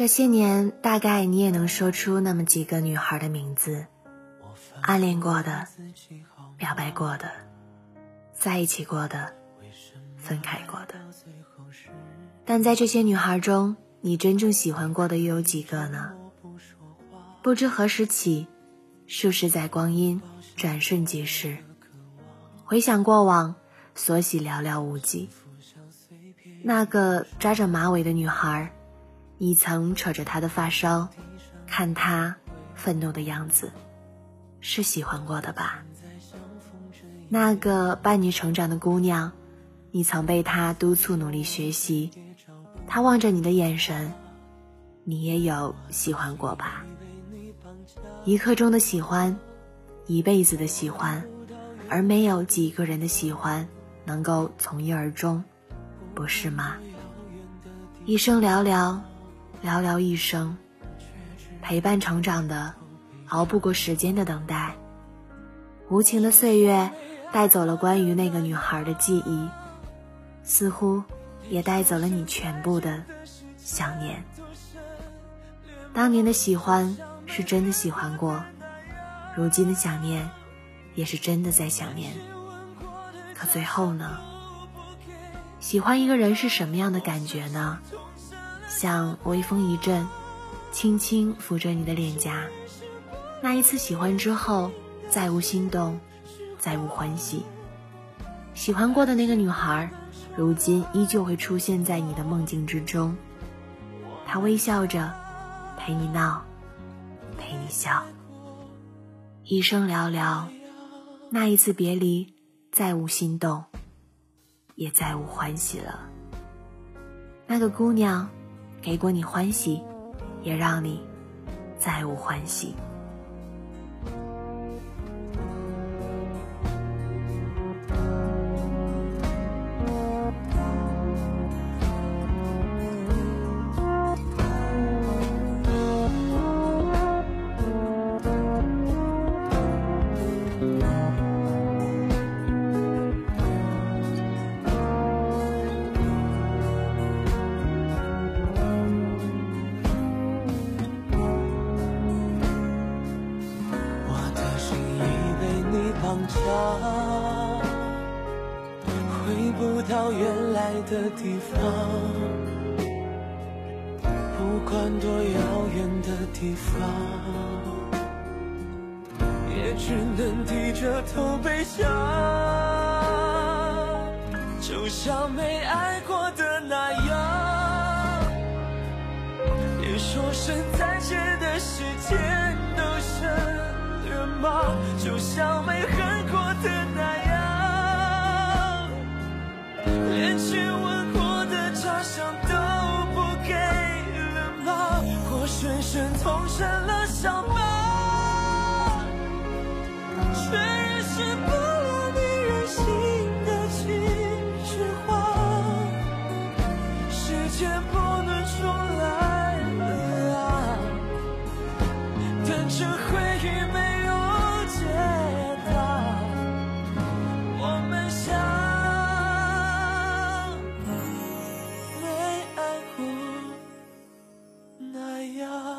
这些年，大概你也能说出那么几个女孩的名字，暗恋过的，表白过的，在一起过的，分开过的。但在这些女孩中，你真正喜欢过的又有几个呢？不知何时起，数十载光阴转瞬即逝，回想过往，所喜寥寥无几。那个扎着马尾的女孩。你曾扯着他的发梢，看他愤怒的样子，是喜欢过的吧？那个伴你成长的姑娘，你曾被他督促努力学习，他望着你的眼神，你也有喜欢过吧？一刻钟的喜欢，一辈子的喜欢，而没有几个人的喜欢能够从一而终，不是吗？一生寥寥。寥寥一生，陪伴成长的，熬不过时间的等待。无情的岁月带走了关于那个女孩的记忆，似乎也带走了你全部的想念。当年的喜欢是真的喜欢过，如今的想念也是真的在想念。可最后呢？喜欢一个人是什么样的感觉呢？像微风一阵，轻轻抚着你的脸颊。那一次喜欢之后，再无心动，再无欢喜。喜欢过的那个女孩，如今依旧会出现在你的梦境之中。她微笑着，陪你闹，陪你笑。一生寥寥，那一次别离，再无心动，也再无欢喜了。那个姑娘。给过你欢喜，也让你再无欢喜。啊回不到原来的地方，不管多遥远的地方，也只能低着头悲伤，就像没爱过的那样，别说声再见的时间都省略吗？就像没和不能重来了啊，等着回忆没有解答，我们像没爱过那样。